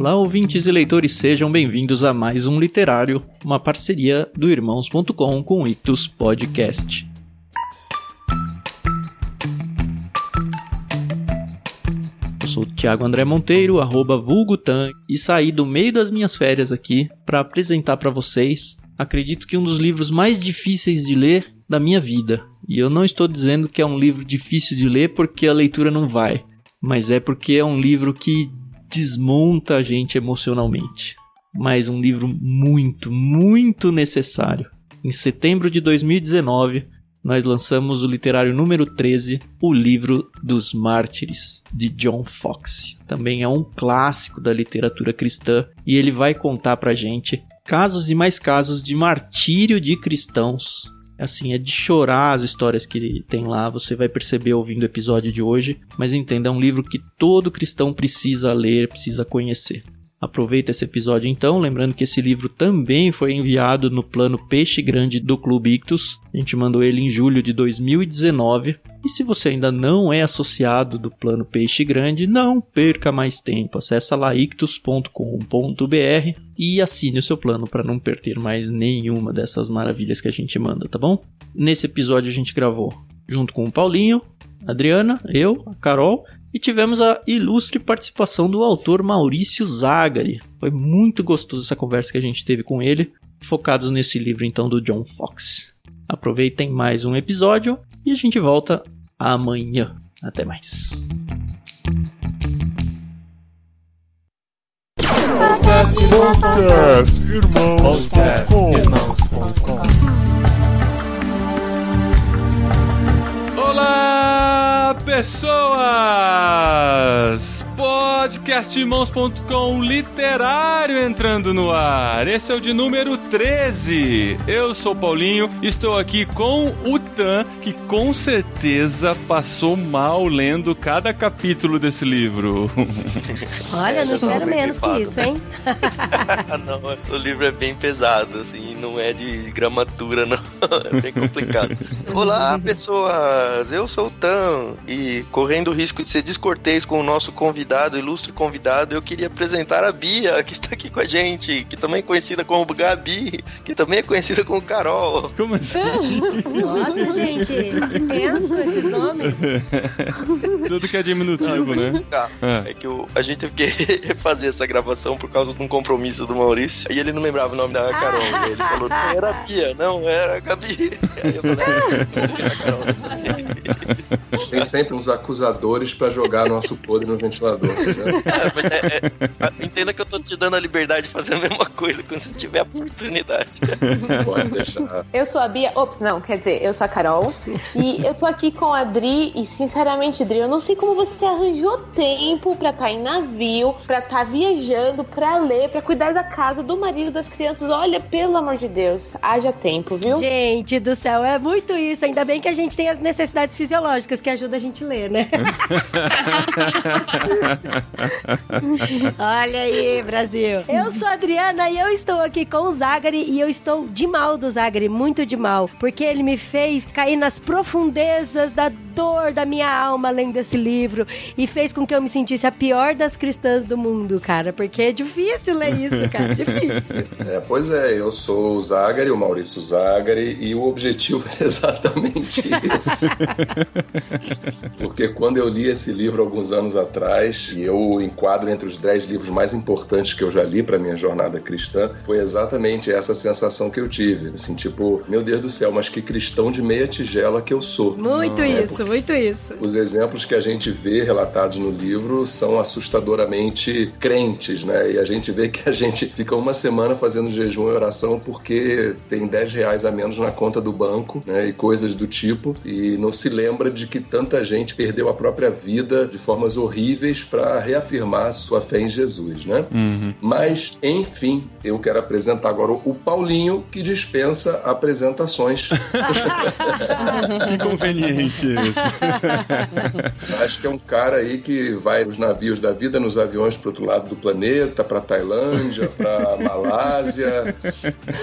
Olá, ouvintes e leitores, sejam bem-vindos a mais um Literário, uma parceria do Irmãos.com com o Ictus Podcast. Eu sou o Thiago André Monteiro, arroba vulgutan, e saí do meio das minhas férias aqui para apresentar para vocês, acredito que um dos livros mais difíceis de ler da minha vida. E eu não estou dizendo que é um livro difícil de ler porque a leitura não vai, mas é porque é um livro que desmonta a gente emocionalmente. Mas um livro muito, muito necessário. Em setembro de 2019, nós lançamos o literário número 13, O Livro dos Mártires, de John Foxe. Também é um clássico da literatura cristã e ele vai contar pra gente casos e mais casos de martírio de cristãos. Assim, é de chorar as histórias que tem lá, você vai perceber ouvindo o episódio de hoje, mas entenda, é um livro que todo cristão precisa ler, precisa conhecer. Aproveita esse episódio então, lembrando que esse livro também foi enviado no plano Peixe Grande do Clube Ictus. A gente mandou ele em julho de 2019. E se você ainda não é associado do plano Peixe Grande, não perca mais tempo. Acesse lá ictus.com.br e assine o seu plano para não perder mais nenhuma dessas maravilhas que a gente manda, tá bom? Nesse episódio a gente gravou junto com o Paulinho, a Adriana, eu, a Carol e tivemos a ilustre participação do autor Maurício Zagari. Foi muito gostoso essa conversa que a gente teve com ele, focados nesse livro então do John Fox. Aproveitem mais um episódio e a gente volta amanhã. Até mais. Podcast Irmãos.com Olá, pessoas! Podcastirmãos.com literário entrando no ar. Esse é o de número 13. Eu sou Paulinho, estou aqui com o Tan, que com certeza passou mal lendo cada capítulo desse livro. Olha, não espero menos que isso, hein? não, o livro é bem pesado, assim, não é de gramatura, não. É bem complicado. Olá, pessoas! Eu sou o Tan e, correndo o risco de ser descortês com o nosso convidado, ilustre convidado, eu queria apresentar a Bia, que está aqui com a gente, que também é conhecida como Gabi, que também é conhecida como Carol. Como assim? Nossa, gente, que tenso esses nomes. Tudo que é diminutivo, né? Ah, Ah. É que o- a gente teve que refazer essa gravação por causa de um compromisso do Maurício. E ele não lembrava o nome da Carol. Ele falou, não era a Bia, não, era a Gabi. Aí eu falei, ah, Carol. Tem sempre uns acusadores pra jogar nosso podre no ventilador. É, mas é- é- entenda que eu tô te dando a liberdade de fazer a mesma coisa quando você tiver a oportunidade. Pode deixar. Eu sou a Bia. Ops, não, quer dizer, eu sou a Carol. e eu tô aqui com a Dri. E sinceramente, Dri, eu não sei como você arranjou tempo pra estar em navio, pra estar viajando, pra ler, pra cuidar da casa, do marido, das crianças. Olha, pelo amor de Deus, haja tempo, viu? Gente do céu, é muito isso. Ainda bem que a gente tem as necessidades fisiológicas que ajudam a gente a ler, né? Olha aí, Brasil. Eu sou a Adriana e eu estou aqui com o Zagari e eu estou de mal do Zagari, muito de mal, porque ele me fez cair nas profundezas da dor da minha alma lendo esse livro e fez com que eu me sentisse a pior das cristãs do mundo, cara, porque é difícil ler isso, cara, difícil. É, pois é, eu sou o Zagari, o Maurício Zagari, e o objetivo é exatamente esse. Porque quando eu li esse livro alguns anos atrás, e eu enquadro entre os dez livros mais importantes que eu já li para minha jornada cristã, foi exatamente essa sensação que eu tive. Assim, tipo, meu Deus do céu, mas que cristão de meia tigela que eu sou. Muito É, isso, muito isso. Os exemplos que a gente vê relatados no livro são assustadoramente crentes, né? E a gente vê que a gente fica uma semana fazendo jejum e oração porque tem 10 reais a menos na conta do banco, né? E coisas do tipo. E não se lembra de que tanta gente perdeu a própria vida de formas horríveis para reafirmar sua fé em Jesus, né? Uhum. Mas, enfim, eu quero apresentar agora o Paulinho, que dispensa apresentações. Que conveniente. Acho que é um cara aí que vai nos navios da vida, nos aviões pro outro lado do planeta, pra Tailândia, pra Malásia.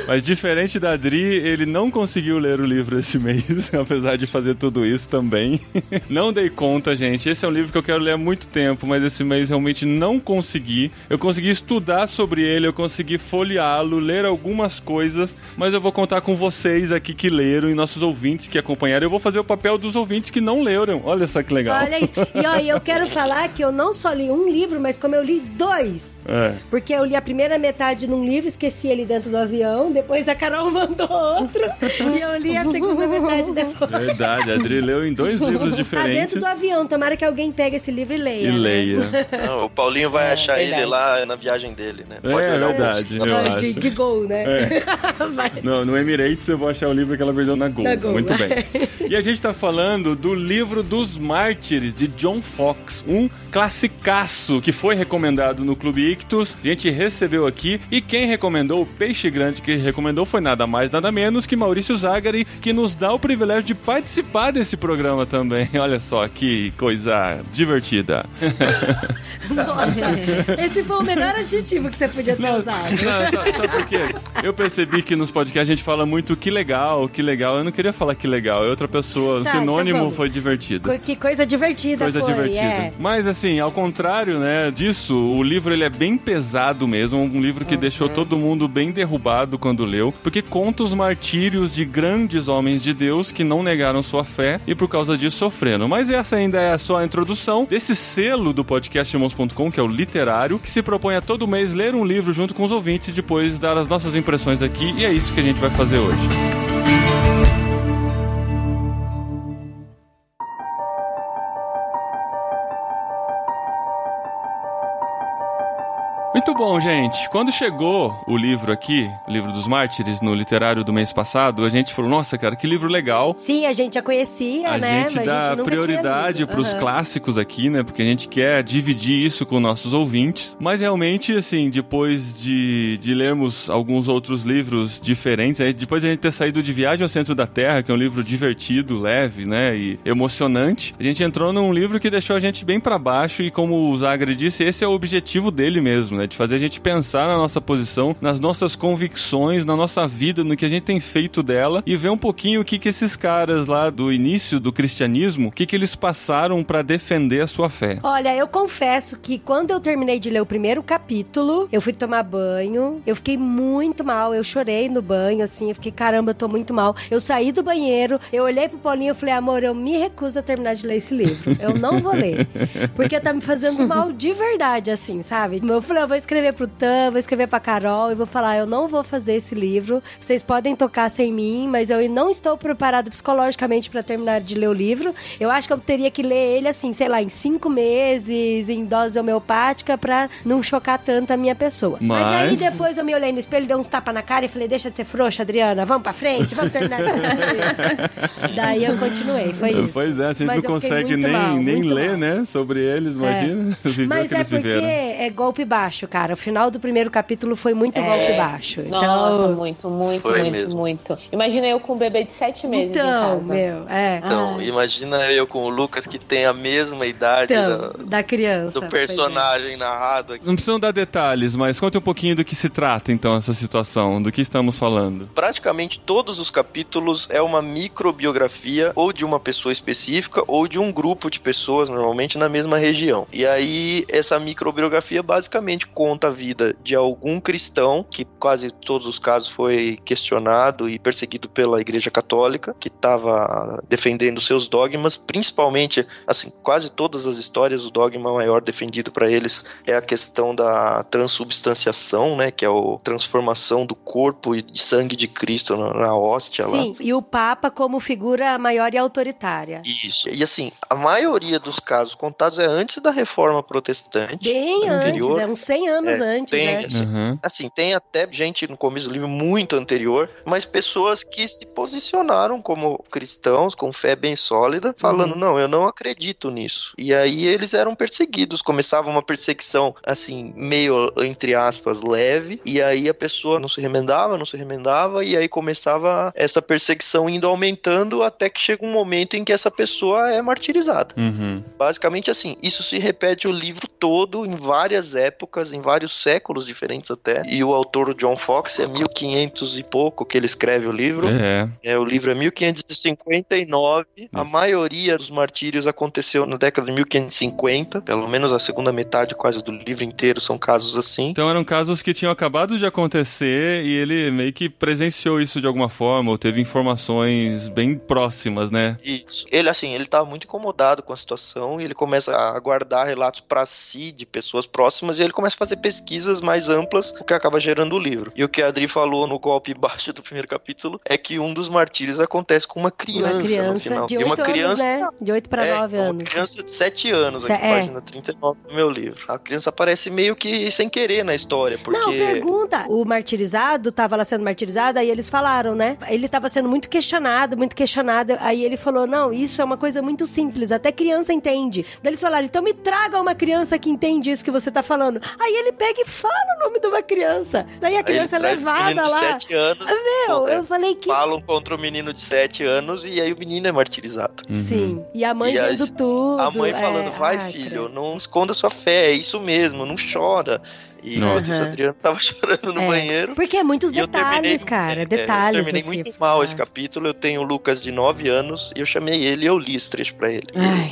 Mas diferente da Adri, ele não conseguiu ler o livro esse mês, apesar de fazer tudo isso também. Não dei conta, gente. Esse é um livro que eu quero ler há muito tempo, mas esse mês realmente não consegui. Eu consegui estudar sobre ele, eu consegui folheá-lo, ler algumas coisas, mas eu vou contar com vocês aqui que leram e nossos ouvintes que acompanharam. Eu vou fazer o papel dos ouvintes que não leram. Olha só que legal. Olha isso. E ó, eu quero falar que eu não só li um livro, mas como eu li dois. É. Porque eu li a primeira metade num livro, esqueci ele dentro do avião, depois a Carol mandou outro, e eu li a segunda metade depois. Verdade, a Adri leu em dois livros Tá diferentes. dentro do avião, tomara que alguém pegue esse livro e leia. E né? leia. Não, o Paulinho vai É, achar ele verdade. lá na viagem dele, né? É, olhar o verdade, post. eu Não, acho. de, de gol, né? Vai. No, no Emirates eu vou achar o livro que ela perdeu na Gol. Na Gol. Muito bem. E a gente tá falando do livro dos Mártires, de John Fox. Um classicaço que foi recomendado no Clube Ictus. A gente recebeu aqui. E quem recomendou, o Peixe Grande que recomendou, foi nada mais, nada menos que Maurício Zagari, que nos dá o privilégio de participar desse programa também. Olha só que coisa divertida. Nossa, esse foi o melhor adjetivo que você podia ter usado. Não, por quê? Eu percebi que nos podcasts a gente fala muito que legal, que legal. Eu não queria falar que legal, é outra pessoa. Tá, então sinônimo vamos. Foi divertido. Co- Que coisa divertida Coisa foi, divertida. é. Mas assim, ao contrário, né, disso, o livro ele é bem pesado mesmo, um livro que deixou todo mundo bem derrubado quando leu, porque conta os martírios de grandes homens de Deus que não negaram sua fé e por causa disso sofreram. Mas essa ainda é só a introdução desse selo do podcast irmãos.com, que é o literário, que se propõe a todo mês ler um livro junto com os ouvintes e depois dar as nossas impressões aqui, e é isso que a gente vai fazer hoje. Muito bom, gente. Quando chegou o livro aqui, o livro dos mártires, no literário do mês passado, a gente falou: nossa, cara, que livro legal. Sim, a gente já conhecia, A né? gente Mas dá a gente prioridade pros lido. Aham. clássicos aqui, né? Porque a gente quer dividir isso com nossos ouvintes. Mas realmente, assim, depois de, de lermos alguns outros livros diferentes, depois de a gente ter saído de Viagem ao Centro da Terra, que é um livro divertido, leve, né? E emocionante, a gente entrou num livro que deixou a gente bem pra baixo. E como o Zagre disse, esse é o objetivo dele mesmo, né? De fazer a gente pensar na nossa posição, nas nossas convicções, na nossa vida, no que a gente tem feito dela e ver um pouquinho o que, que esses caras lá do início do cristianismo, o que, que eles passaram pra defender a sua fé. Olha, eu confesso que quando eu terminei de ler o primeiro capítulo, eu fui tomar banho, eu fiquei muito mal, eu chorei no banho, assim, eu fiquei, caramba, eu tô muito mal. Eu saí do banheiro, eu olhei pro Paulinho e falei, amor, eu me recuso a terminar de ler esse livro. Eu não vou ler. Porque tá me fazendo mal de verdade, assim, sabe? Eu falei, eu vou escrever pro Tan, vou escrever pra Carol e vou falar, eu não vou fazer esse livro. Vocês podem tocar sem mim, mas eu não estou preparado psicologicamente pra terminar de ler o livro. Eu acho que eu teria que ler ele, assim, sei lá, em cinco meses, em dose homeopática, pra não chocar tanto a minha pessoa. Mas, aí Mas- depois eu me olhei no espelho, dei uns tapas na cara e falei, deixa de ser frouxa, Adriana, vamos pra frente, vamos terminar. Daí eu continuei, foi isso. Pois é, a gente Mas não consegue nem, mal, nem ler, mal. né, sobre eles, imagina. o Mas é porque viveram. é golpe baixo, cara. O final do primeiro capítulo foi muito É. golpe baixo. Nossa, Então, muito, muito, Foi muito, mesmo. muito. Imagina eu com um bebê de sete meses então em casa. meu, é. Então, Ah. imagina eu com o Lucas que tem a mesma idade Então, da- da criança. do personagem narrado aqui. Não precisam dar detalhes, mas conte um pouquinho do que se trata, então, essa situação, do que estamos falando. Praticamente todos os capítulos é uma microbiografia ou de uma pessoa específica ou de um grupo de pessoas, normalmente na mesma região. E aí, essa microbiografia basicamente conta a vida de algum cristão, que quase todos os casos foi questionado e perseguido pela Igreja Católica, que estava defendendo seus dogmas, principalmente, assim, quase todas as histórias, o dogma maior defendido para eles é a questão da transubstanciação, né, que é a transformação do corpo e de sangue de Cristo na, na hóstia lá. Sim, e o Papa como figura maior e autoritária. Isso. E assim, a maioria dos casos contados é antes da reforma protestante. Bem anterior. antes, é uns 100 anos É, antes, tem, né? assim, Uhum. Assim, tem até gente no começo do livro muito anterior, mas pessoas que se posicionaram como cristãos, com fé bem sólida, falando: Uhum. não, eu não acredito nisso. E aí eles eram perseguidos, começava uma perseguição, assim, meio, entre aspas, leve, e aí a pessoa não se remendava, não se remendava, e aí começava essa perseguição indo aumentando até que chega um momento em que essa pessoa é martirizada. Uhum. Basicamente assim, isso se repete o livro todo em várias épocas, em vários séculos diferentes até. E o autor, John Fox, é 1500 e pouco que ele escreve o livro. É. É, o livro é 1559. A Isso. maioria dos martírios aconteceu na década de 1550. Pelo menos a segunda metade quase do livro inteiro são casos assim. Então eram casos que tinham acabado de acontecer e ele meio que presenciou isso de alguma forma, ou teve informações bem próximas, né? Isso. Ele, assim, ele tá muito incomodado com a situação e ele começa a guardar relatos pra si de pessoas próximas e ele começa a fazer pesquisas mais amplas, o que acaba gerando o livro. E o que a Adri falou no golpe baixo do primeiro capítulo é que um dos martírios acontece com uma criança, Uma no criança final. de e 8 uma anos, criança né? De 8 para é, 9 uma anos. criança de 7 anos, aqui, É. página 39 do meu livro. A criança aparece meio que sem querer na história, porque... Não, pergunta. O martirizado tava lá sendo martirizado, aí eles falaram, né? Ele tava sendo muito questionado, muito questionado. Aí ele falou: não, isso é uma coisa muito simples, até criança entende. Daí eles falaram: então me traga uma criança que entende isso que você tá falando. Aí ele pega e fala o nome de uma criança. Daí a Aí criança é levada menino de lá. 7 anos, Meu, é, eu falei que. falam contra o menino de 7 anos e aí o menino é martirizado. Uhum. Sim. E a mãe E a- vendo tudo. A mãe é, falando, vai ai, filho, não esconda sua fé, é isso mesmo, não chora. E Nossa. enquanto isso, a Adriana tava chorando no É. banheiro. Porque é muitos E eu terminei, detalhes, cara. é, detalhes. Eu terminei assim, muito mal esse capítulo. Eu tenho o Lucas de 9 anos e eu chamei ele e eu li esse trecho pra ele. Ai.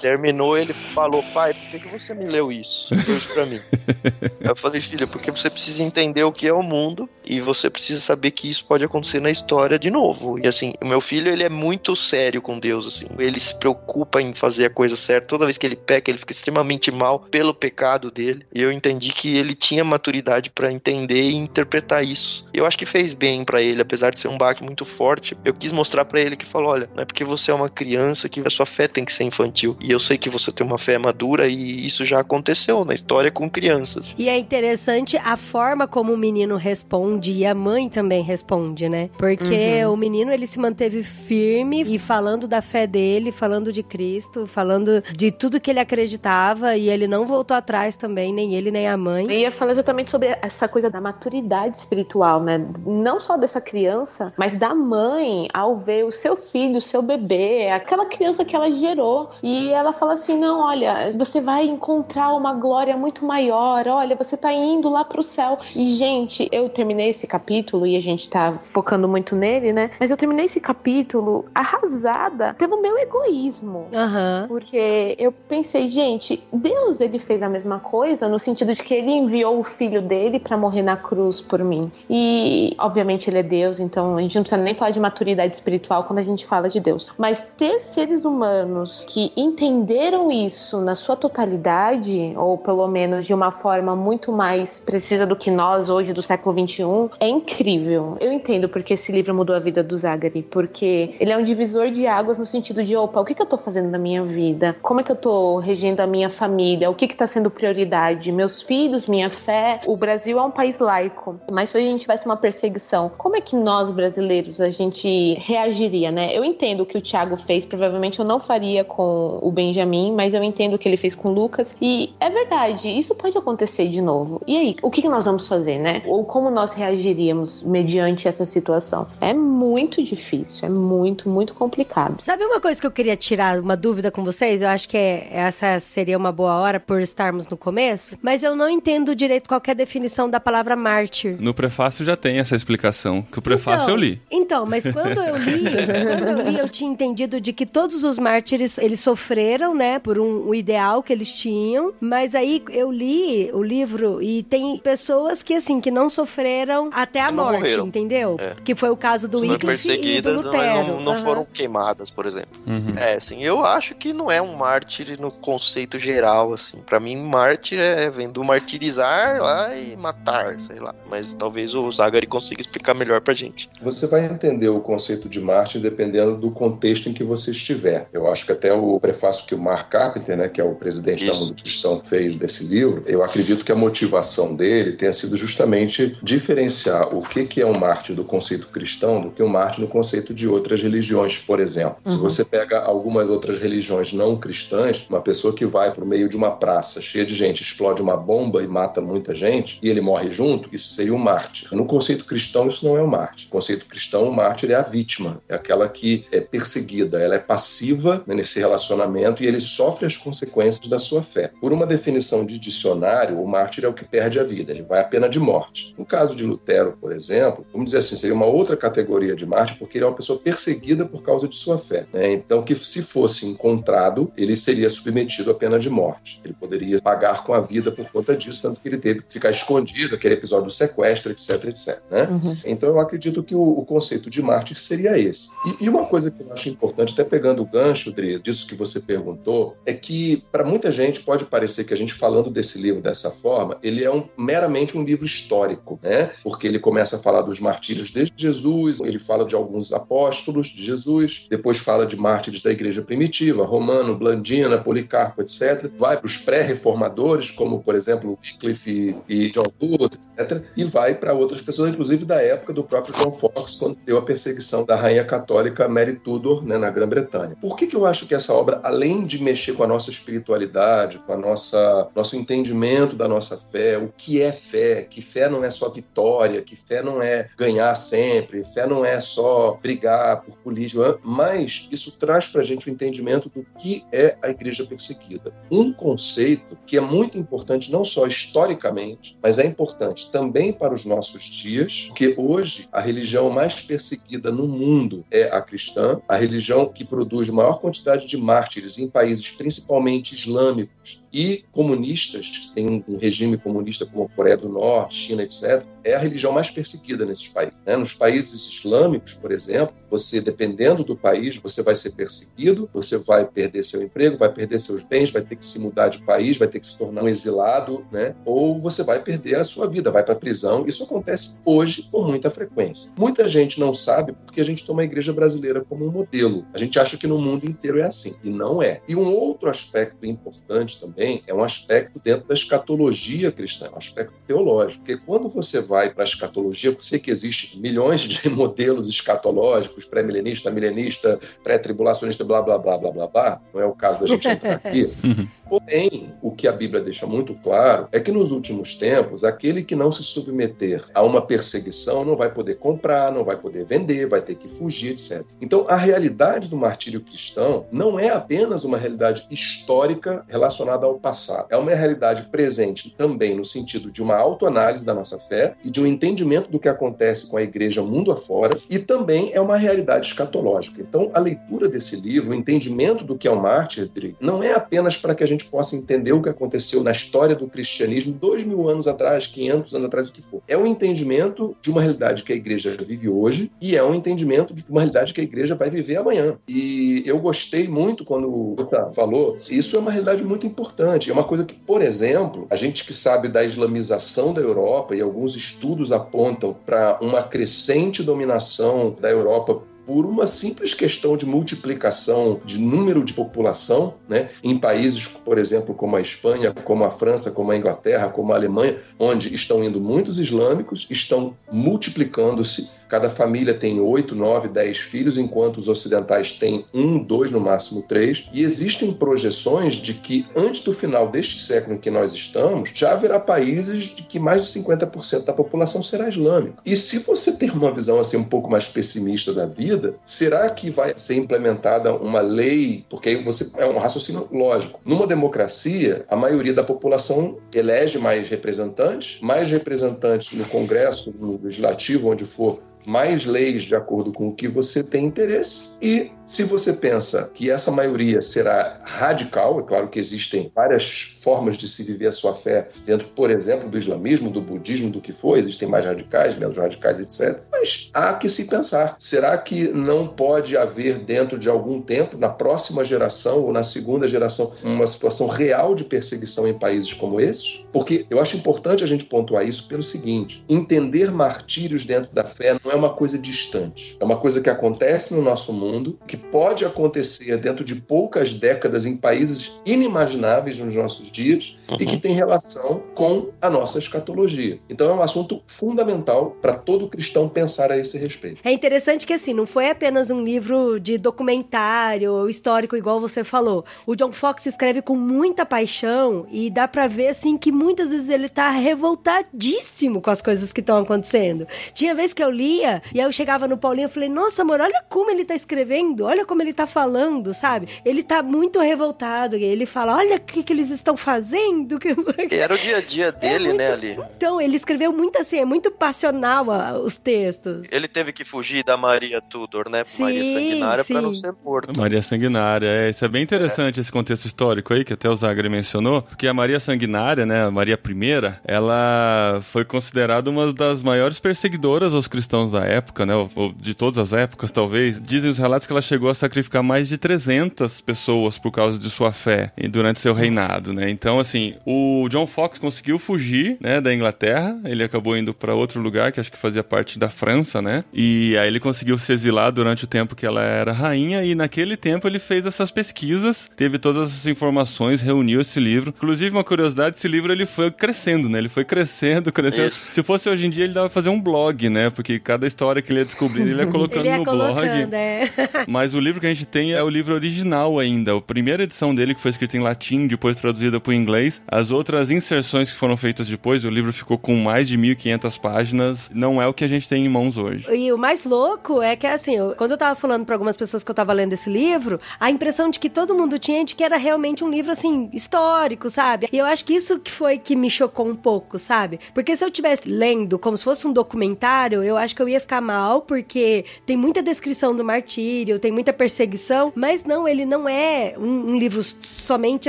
Terminou, ele falou: Pai, por que, que você me leu isso? Trouxe pra mim. eu falei: Filho, porque você precisa entender o que é o mundo e você precisa saber que isso pode acontecer na história de novo. E assim, o meu filho, ele é muito sério com Deus, assim. Ele se preocupa em fazer a coisa certa. Toda vez que ele peca, ele fica extremamente mal pelo pecado dele. E eu entendi que ele tinha maturidade pra entender e interpretar isso. E eu acho que fez bem pra ele, apesar de ser um baque muito forte. Eu quis mostrar pra ele que falou: olha, não é porque você é uma criança que a sua fé tem que ser infantil. E eu sei que você tem uma fé madura e isso já aconteceu na história com crianças. E é interessante a forma como o menino responde e a mãe também responde, né? Porque Uhum. o menino ele se manteve firme e falando da fé dele, falando de Cristo, falando de tudo que ele acreditava e ele não voltou atrás também, nem ele nem a mãe. Eu ia falar exatamente sobre essa coisa da maturidade espiritual, né? Não só dessa criança, mas da mãe ao ver o seu filho, o seu bebê, aquela criança que ela gerou. E ela fala assim: não, olha, você vai encontrar uma glória muito maior, olha, você tá indo lá pro céu. E, gente, eu terminei esse capítulo e a gente tá focando muito nele, né? Mas eu terminei esse capítulo arrasada pelo meu egoísmo. Aham. Porque eu pensei, gente, Deus ele fez a mesma coisa no sentido de que ele enviou o filho dele pra morrer na cruz por mim. E obviamente ele é Deus, então a gente não precisa nem falar de maturidade espiritual quando a gente fala de Deus. Mas ter seres humanos que entenderam isso na sua totalidade, ou pelo menos de uma forma muito mais precisa do que nós hoje do século 21, é incrível. Eu entendo porque esse livro mudou a vida do Zagari, porque ele é um divisor de águas no sentido de, opa, o que, que eu tô fazendo na minha vida? Como é que eu tô regendo a minha família? O que que tá sendo prioridade? Meus filhos, minha fé? O Brasil é um país laico, mas se a gente tivesse uma perseguição, como é que nós brasileiros a gente reagiria, né? Eu entendo o que o Thiago fez, provavelmente eu não faria com o Benjamin, mas eu entendo o que ele fez com o Lucas e é verdade, isso pode acontecer de novo. E aí, o que nós vamos fazer, né? Ou como nós reagiríamos mediante essa situação? É muito difícil, é muito, muito complicado. Sabe uma coisa que eu queria tirar uma dúvida com vocês? Eu acho que é- essa seria uma boa hora por estarmos no começo, mas eu não entendo direito qual que é a definição da palavra mártir. No prefácio já tem essa explicação, que o prefácio então, eu li. Então, mas quando eu li, quando eu li, eu tinha entendido de que todos os mártires, eles sofreram, né, por um, um ideal que eles tinham, mas aí eu li o livro e tem pessoas que, assim, que não sofreram até a morte, morreram. entendeu? É. Que foi o caso do foram Wycliffe e do mas Lutero. não, não Aham. foram queimadas, por exemplo. Uhum. É, assim, eu acho que não é um mártir no conceito geral, assim. Pra mim, mártir é vem do martirizar lá e matar, sei lá. Mas talvez o Zagari consiga explicar melhor pra gente. Você vai entender o conceito de Marte dependendo do contexto em que você estiver. Eu acho que até o prefácio que o Mark Carpenter, né, que é o presidente Isso. da Mundo Cristão, fez desse livro, eu acredito que a motivação dele tenha sido justamente diferenciar o que, que é um Marte do conceito cristão do que um Marte no conceito de outras religiões, por exemplo. Uhum. Se você pega algumas outras religiões não cristãs, uma pessoa que vai para o meio de uma praça cheia de gente, explode uma bomba e mata muita gente, e ele morre junto, isso seria um mártir. No conceito cristão, isso não é um mártir. No conceito cristão, o mártir é a vítima, é aquela que é perseguida, ela é passiva né, nesse relacionamento e ele sofre as consequências da sua fé. Por uma definição de dicionário, o mártir é o que perde a vida, ele vai à pena de morte. No caso de Lutero, por exemplo, vamos dizer assim, seria uma outra categoria de mártir, porque ele é uma pessoa perseguida por causa de sua fé. Né? Então, que se fosse encontrado, ele seria submetido à pena de morte. Ele poderia pagar com a vida por conta disso, tanto que ele teve que ficar escondido, aquele episódio do sequestro, etc, etc. Né? Uhum. Então, eu acredito que o, o, conceito de mártir seria esse. E, e, uma coisa que eu acho importante, até pegando o gancho, Dri, disso que você perguntou, é que para muita gente pode parecer que a gente falando desse livro dessa forma, ele é um, meramente um livro histórico, né? Porque ele começa a falar dos martírios desde Jesus, ele fala de alguns apóstolos de Jesus, depois fala de mártires da igreja primitiva, Romano, Blandina, Policarpo, etc. Vai para os pré-reformadores, como por exemplo Wycliffe e John Lewis, etc. E vai para outras pessoas, inclusive da época do próprio John Fox, quando deu a perseguição da rainha católica Mary Tudor né, na Grã-Bretanha. Por que, que eu acho que essa obra, além de mexer com a nossa espiritualidade, com a nossa nosso entendimento da nossa fé, o que é fé, que fé não é só vitória, que fé não é ganhar sempre, fé não é só brigar por política, mas isso traz para a gente o entendimento do que é a igreja perseguida. Um conceito que é muito importante não só historicamente, mas é importante também para os nossos dias, que hoje a religião mais perseguida no mundo é a cristã, a religião que produz maior quantidade de mártires em países principalmente islâmicos e comunistas, tem um regime comunista como a Coreia do Norte, China, etc., é a religião mais perseguida nesses países. Né? Nos países islâmicos, por exemplo, você, dependendo do país, você vai ser perseguido, você vai perder seu emprego, vai perder seus bens, vai ter que se mudar de país, vai ter que se tornar um exilado, né? ou você vai perder a sua vida, vai para a prisão. Isso acontece hoje com muita frequência. Muita gente não sabe porque a gente toma a igreja brasileira como um modelo. A gente acha que no mundo inteiro é assim, e não é. E um outro aspecto importante também é um aspecto dentro da escatologia cristã, um aspecto teológico. Porque quando você vai para a escatologia, eu sei que existem milhões de modelos escatológicos, pré-milenista, milenista, pré-tribulacionista, blá, blá, blá, blá, blá, blá. Não é o caso da gente entrar aqui. Uhum. Porém, o que a Bíblia deixa muito claro é que nos últimos tempos, aquele que não se submeter a uma perseguição não vai poder comprar, não vai poder vender, vai ter que fugir, etc. Então, a realidade do martírio cristão não é apenas uma realidade histórica relacionada ao passado, é uma realidade presente também no sentido de uma autoanálise da nossa fé e de um entendimento do que acontece com a igreja mundo afora, e também é uma realidade escatológica. Então, a leitura desse livro, o entendimento do que é o mártir, não é apenas para que a gente gente possa entender o que aconteceu na história do cristianismo dois mil anos atrás, 500 anos atrás, o que for. É um entendimento de uma realidade que a igreja vive hoje e é um entendimento de uma realidade que a igreja vai viver amanhã. E eu gostei muito quando o Uta falou, isso é uma realidade muito importante. É uma coisa que, por exemplo, a gente que sabe da islamização da Europa e alguns estudos apontam para uma crescente dominação da Europa por uma simples questão de multiplicação de número de população, né, em países, por exemplo, como a Espanha, como a França, como a Inglaterra, como a Alemanha, onde estão indo muitos islâmicos, estão multiplicando-se. Cada família tem oito, nove, dez filhos, enquanto os ocidentais têm um, dois, no máximo três. E existem projeções de que antes do final deste século em que nós estamos, já haverá países de que mais de 50% da população será islâmica. E se você ter uma visão assim um pouco mais pessimista da vida, vida, será que vai ser implementada uma lei? Porque aí você é um raciocínio lógico. Numa democracia, a maioria da população elege mais representantes, mais representantes no Congresso, no Legislativo, onde for, mais leis de acordo com o que você tem interesse. E se você pensa que essa maioria será radical, é claro que existem várias formas de se viver a sua fé dentro, por exemplo, do islamismo, do budismo, do que for, existem mais radicais, menos radicais, etc. Mas há que se pensar: será que não pode haver dentro de algum tempo, na próxima geração ou na segunda geração, uma situação real de perseguição em países como esses? Porque eu acho importante a gente pontuar isso pelo seguinte: entender martírios dentro da fé não é uma coisa distante, é uma coisa que acontece no nosso mundo, que pode acontecer dentro de poucas décadas em países inimagináveis nos nossos dias uhum. e que tem relação com a nossa escatologia. Então é um assunto fundamental para todo cristão pensar a esse respeito. É interessante que assim, não foi apenas um livro de documentário histórico igual você falou. O John Fox escreve com muita paixão e dá para ver assim que muitas vezes ele tá revoltadíssimo com as coisas que estão acontecendo. Tinha vez que eu lia e aí eu chegava no Paulinho e falei: "Nossa, amor, olha como ele tá escrevendo, olha como ele tá falando, sabe? Ele tá muito revoltado. E ele fala: "Olha o que, que eles estão fazendo". Que... Era o dia a dia é dele, é muito... né, ali. Então, ele escreveu muito assim, é muito passional os textos. Ele teve que fugir da Maria Tudor, né? Sim, Maria Sanguinária para não ser morto. Maria Sanguinária, é, isso é bem interessante é. esse contexto histórico aí que até o Zagre mencionou, porque a Maria Sanguinária, né, a Maria I, ela foi considerada uma das maiores perseguidoras aos cristãos da época, né, ou de todas as épocas talvez. Dizem os relatos que ela chegou a sacrificar mais de 300 pessoas por causa de sua fé durante seu reinado, né? Então, assim, o John Fox conseguiu fugir, né, da Inglaterra, ele acabou indo para outro lugar que acho que fazia parte da França, né? E aí ele conseguiu se exilar durante o tempo que ela era rainha e naquele tempo ele fez essas pesquisas, teve todas essas informações, reuniu esse livro. Inclusive, uma curiosidade, esse livro ele foi crescendo, né? Ele foi crescendo, crescendo. Isso. Se fosse hoje em dia, ele dava pra fazer um blog, né? Porque cada história que ele ia descobrir, ele ia colocando ele ia no colocando, blog. É. Mas o livro que a gente tem é o livro original ainda. A primeira edição dele, que foi escrita em latim, depois traduzida para o inglês. As outras inserções que foram feitas depois, o livro ficou com mais de 1.500 páginas. Não é o que a gente tem em mãos hoje. E o mais louco é que, assim, quando eu tava falando para algumas pessoas que eu tava lendo esse livro, a impressão de que todo mundo tinha de que era realmente um livro, assim, histórico, sabe? E eu acho que isso que foi que me chocou um pouco, sabe? Porque se eu tivesse lendo como se fosse um documentário, eu acho que eu ia ficar mal, porque tem muita descrição do martírio, tem muita perseguição, mas não, ele não é um, um livro somente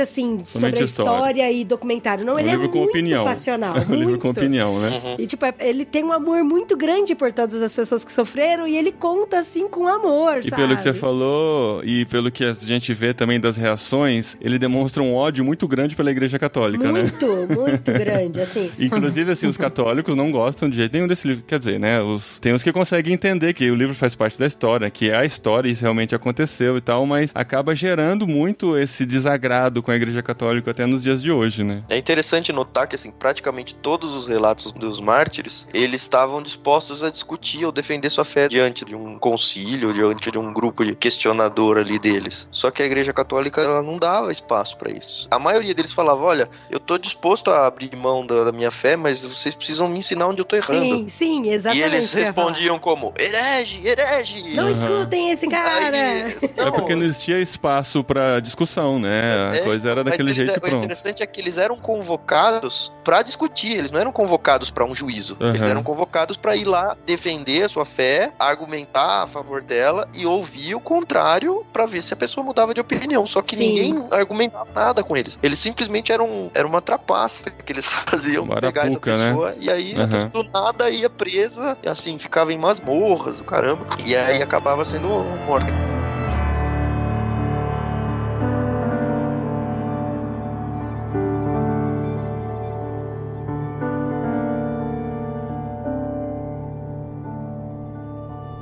assim, somente sobre a história. história. e documentário. Não, um ele é muito opinião. passional. um livro com opinião, né? Uhum. E tipo, é, ele tem um amor muito grande por todas as pessoas que sofreram e ele conta assim com amor, E sabe? pelo que você falou e pelo que a gente vê também das reações, ele demonstra um ódio muito grande pela Igreja Católica, muito, né? Muito, muito grande, assim. Inclusive, assim, os católicos não gostam de jeito nenhum desse livro. Quer dizer, né? Os, tem uns que conseguem entender que o livro faz parte da história, que é a história e isso realmente aconteceu e tal, mas acaba gerando muito esse desagrado com a Igreja Católica até nos dias de hoje, né? É interessante notar que, assim, praticamente todos os relatos dos mártires, eles estavam dispostos a discutir ou defender sua fé diante de um concílio, diante de um grupo de questionador ali deles. Só que a Igreja Católica, ela não dava espaço para isso. A maioria deles falava, olha, eu tô disposto a abrir mão da, da, minha fé, mas vocês precisam me ensinar onde eu tô errando. Sim, sim, exatamente. E eles respondiam como, herege, herege. Não uhum. escutem esse cara. Aí, é porque não existia espaço para discussão, né? A é, coisa era daquele jeito é, pronto. O interessante é que eles eram convocados para discutir, eles não eram convocados para um juízo. Uhum. Eles eram convocados para ir lá defender a sua fé, argumentar a favor dela e ouvir o contrário para ver se a pessoa mudava de opinião. Só que Sim. ninguém argumentava nada com eles. Eles simplesmente eram era uma trapaça que eles faziam pegar essa né? pessoa né? e aí uhum. a pessoa do nada ia presa, e assim ficava em masmorras, o caramba, e aí acabava sendo morta.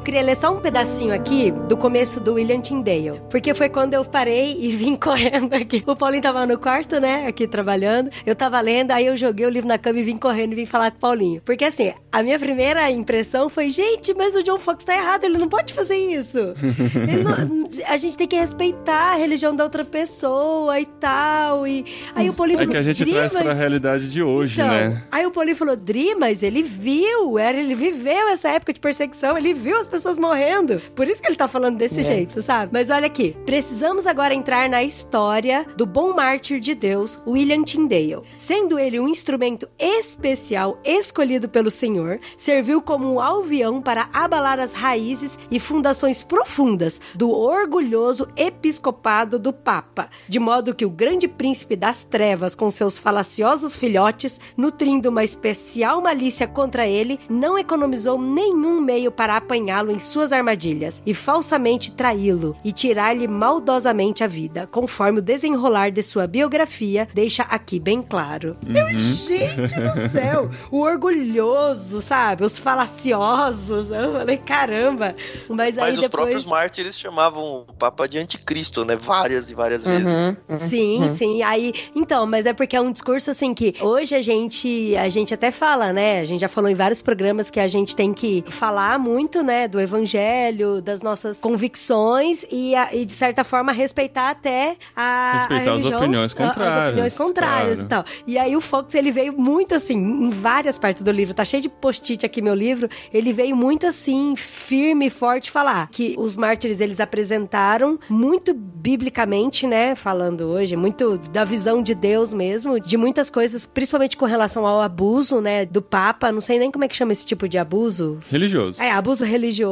Queria ler só um pedacinho aqui do começo do William Tyndale. Porque foi quando eu parei e vim correndo aqui. O Paulinho tava no quarto, né? Aqui trabalhando. Eu tava lendo, aí eu joguei o livro na cama e vim correndo e vim falar com o Paulinho. Porque assim, a minha primeira impressão foi: gente, mas o John Fox tá errado, ele não pode fazer isso. não, a gente tem que respeitar a religião da outra pessoa e tal. E aí o Paulinho é falou: que a gente traz pra realidade de hoje, então, né? Aí o Paulinho falou: Dri, mas ele viu, era, ele viveu essa época de perseguição, ele viu as pessoas pessoas morrendo. Por isso que ele tá falando desse é. jeito, sabe? Mas olha aqui, precisamos agora entrar na história do bom mártir de Deus, William Tyndale. Sendo ele um instrumento especial escolhido pelo Senhor, serviu como um alvião para abalar as raízes e fundações profundas do orgulhoso episcopado do Papa, de modo que o grande príncipe das trevas, com seus falaciosos filhotes, nutrindo uma especial malícia contra ele, não economizou nenhum meio para apanhá-lo em suas armadilhas e falsamente traí-lo e tirar-lhe maldosamente a vida, conforme o desenrolar de sua biografia deixa aqui bem claro. Uhum. Meu gente do céu! O orgulhoso, sabe? Os falaciosos. Eu falei, caramba. Mas, Mas aí os depois... próprios mártires chamavam o Papa de anticristo, né? Várias e várias vezes. Uhum, uhum, sim, uhum. sim. Aí, então, mas é porque é um discurso assim que hoje a gente, a gente até fala, né? A gente já falou em vários programas que a gente tem que falar muito, né, do evangelho, das nossas convicções e, a, e de certa forma respeitar até a respeitar a religião, as opiniões contrárias. As opiniões contrárias claro. e tal. E aí o Fox, ele veio muito assim, em várias partes do livro, tá cheio de post-it aqui meu livro, ele veio muito assim, firme e forte falar que os mártires eles apresentaram muito biblicamente, né, falando hoje, muito da visão de Deus mesmo, de muitas coisas, principalmente com relação ao abuso, né, do Papa, não sei nem como é que chama esse tipo de abuso. Religioso. É, abuso religioso.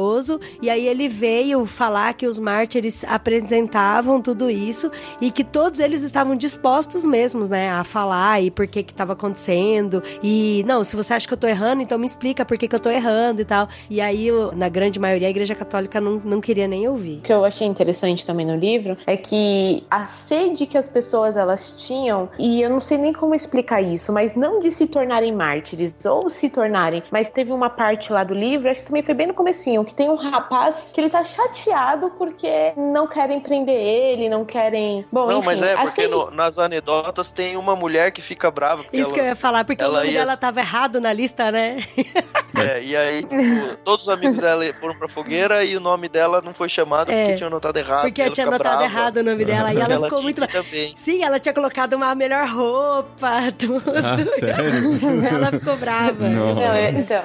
E aí ele veio falar que os mártires apresentavam tudo isso e que todos eles estavam dispostos mesmo, né, a falar e por que que estava acontecendo. E, não, se você acha que eu tô errando, então me explica por que que eu tô errando e tal. E aí, na grande maioria, a igreja católica não, não queria nem ouvir. O que eu achei interessante também no livro é que a sede que as pessoas elas tinham, e eu não sei nem como explicar isso, mas não de se tornarem mártires ou se tornarem, mas teve uma parte lá do livro, acho que também foi bem no comecinho, que tem um rapaz que ele tá chateado porque não querem prender ele, não querem... Bom, não, enfim, mas é, porque assim... no, nas anedotas tem uma mulher que fica brava. Isso ela, que eu ia falar, porque o nome ia... dela tava errado na lista, né? É, e aí tipo, todos os amigos dela foram pra fogueira e o nome dela não foi chamado é, porque tinha anotado errado. Porque eu tinha anotado brava. errado o nome dela e ela, ela ficou muito... Também. Sim, ela tinha colocado uma melhor roupa, tudo. Ah, sério? ela ficou brava. Não, é, então...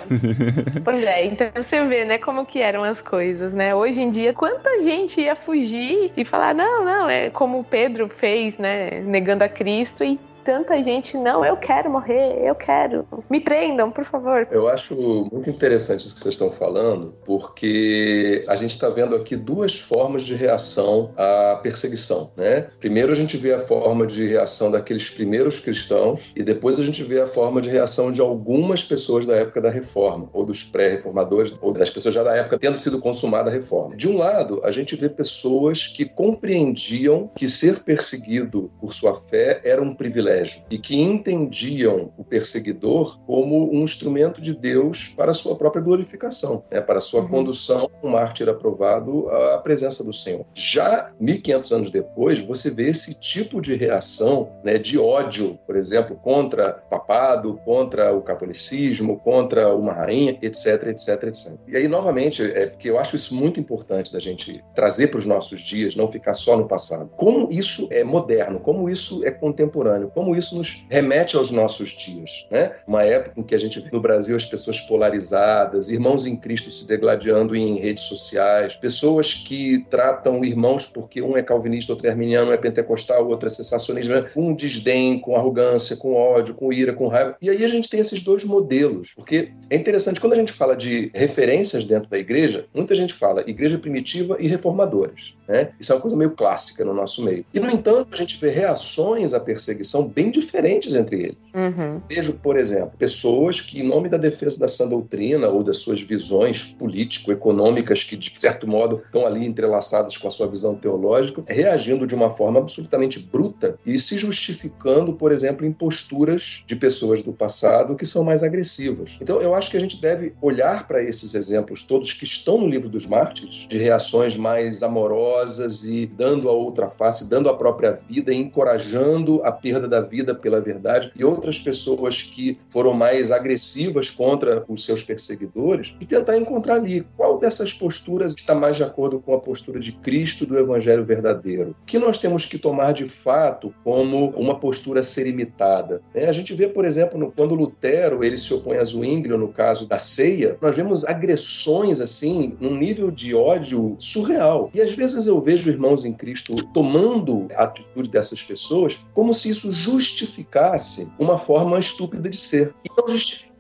Pois é, então você vê, né, como que eram as coisas, né? Hoje em dia, quanta gente ia fugir e falar, não, não, é como Pedro fez, né, negando a Cristo e tanta gente, não, eu quero morrer, eu quero. Me prendam, por favor. Eu acho muito interessante isso que vocês estão falando, porque a gente está vendo aqui duas formas de reação à perseguição, né? Primeiro a gente vê a forma de reação daqueles primeiros cristãos e depois a gente vê a forma de reação de algumas pessoas da época da reforma, ou dos pré-reformadores, ou das pessoas já da época tendo sido consumada a reforma. De um lado, a gente vê pessoas que compreendiam que ser perseguido por sua fé era um privilégio privilégio e que entendiam o perseguidor como um instrumento de Deus para a sua própria glorificação, né, para a sua uhum. condução, um mártir aprovado à presença do Senhor. Já 1500 anos depois, você vê esse tipo de reação né, de ódio, por exemplo, contra o papado, contra o catolicismo, contra uma rainha, etc, etc, etc. E aí, novamente, é porque eu acho isso muito importante da gente trazer para os nossos dias, não ficar só no passado. Como isso é moderno, como isso é contemporâneo, como isso nos remete aos nossos dias, né? Uma época em que a gente vê no Brasil as pessoas polarizadas, irmãos em Cristo se degladiando em redes sociais, pessoas que tratam irmãos porque um é calvinista, outro é arminiano, um é pentecostal, outro é sensacionista, né? com desdém, com arrogância, com ódio, com ira, com raiva. E aí a gente tem esses dois modelos, porque é interessante quando a gente fala de referências dentro da igreja, muita gente fala igreja primitiva e reformadores, né? Isso é uma coisa meio clássica no nosso meio. E no entanto, a gente vê reações à perseguição bem diferentes entre eles. Uhum. Vejo, por exemplo, pessoas que, em nome da defesa da sã doutrina ou das suas visões político-econômicas, que de certo modo estão ali entrelaçadas com a sua visão teológica, reagindo de uma forma absolutamente bruta e se justificando, por exemplo, em posturas de pessoas do passado que são mais agressivas. Então, eu acho que a gente deve olhar para esses exemplos todos que estão no livro dos mártires, de reações mais amorosas e dando a outra face, dando a própria vida e encorajando a perda da vida pela verdade e outras pessoas que foram mais agressivas contra os seus perseguidores e tentar encontrar ali qual dessas posturas está mais de acordo com a postura de Cristo do Evangelho verdadeiro. Que nós temos que tomar de fato como uma postura a ser imitada. Né? A gente vê, por exemplo, quando Lutero ele se opõe a Zwinglio no caso da ceia, nós vemos agressões assim num nível de ódio surreal. E às vezes eu vejo irmãos em Cristo tomando a atitude dessas pessoas como se isso justificasse uma forma estúpida de ser. E não justifica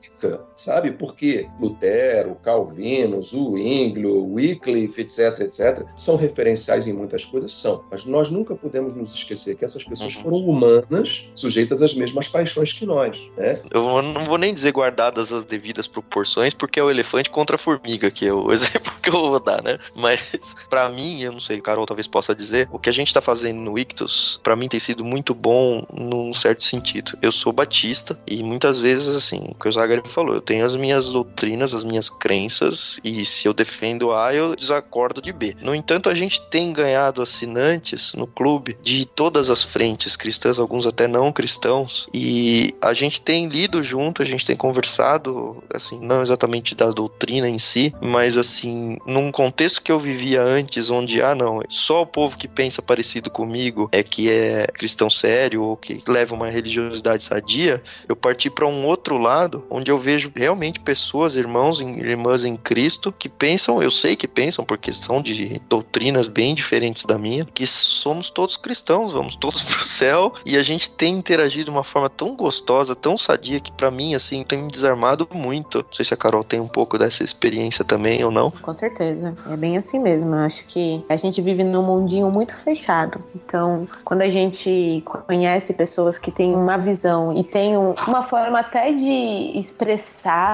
sabe? Porque Lutero, Calvino, Zwinglio, Wycliffe, etc, etc, são referenciais em muitas coisas, são. Mas nós nunca podemos nos esquecer que essas pessoas Uhum. foram humanas, sujeitas às mesmas paixões que nós, né? Eu não vou nem dizer guardadas as devidas proporções, porque é o elefante contra a formiga, que é o exemplo que eu vou dar, né? Mas, pra mim, eu não sei, Carol talvez possa dizer, o que a gente tá fazendo no Ictus, pra mim tem sido muito bom num certo sentido. Eu sou batista e muitas vezes, assim, o que o Zagari falou, eu tenho as minhas doutrinas, as minhas crenças, e se eu defendo A, eu desacordo de B. No entanto, a gente tem ganhado assinantes no clube de todas as frentes cristãs, alguns até não cristãos, e a gente tem lido junto, a gente tem conversado, assim, não exatamente da doutrina em si, mas assim, num contexto que eu vivia antes, onde, ah, não, só o povo que pensa parecido comigo é que é cristão sério ou que leva uma religiosidade sadia, eu parti para um outro lado, onde eu vejo realmente pessoas, irmãos e irmãs em Cristo, que pensam, eu sei que pensam, porque são de doutrinas bem diferentes da minha, que somos todos cristãos, vamos todos pro céu, e a gente tem interagido de uma forma tão gostosa, tão sadia, que para mim, assim, tem me desarmado muito. Não sei se a Carol tem um pouco dessa experiência também ou não. Com certeza. É bem assim mesmo. Eu acho que a gente vive num mundinho muito fechado. Então, quando a gente conhece pessoas que têm uma visão e tem um- uma forma até de expressar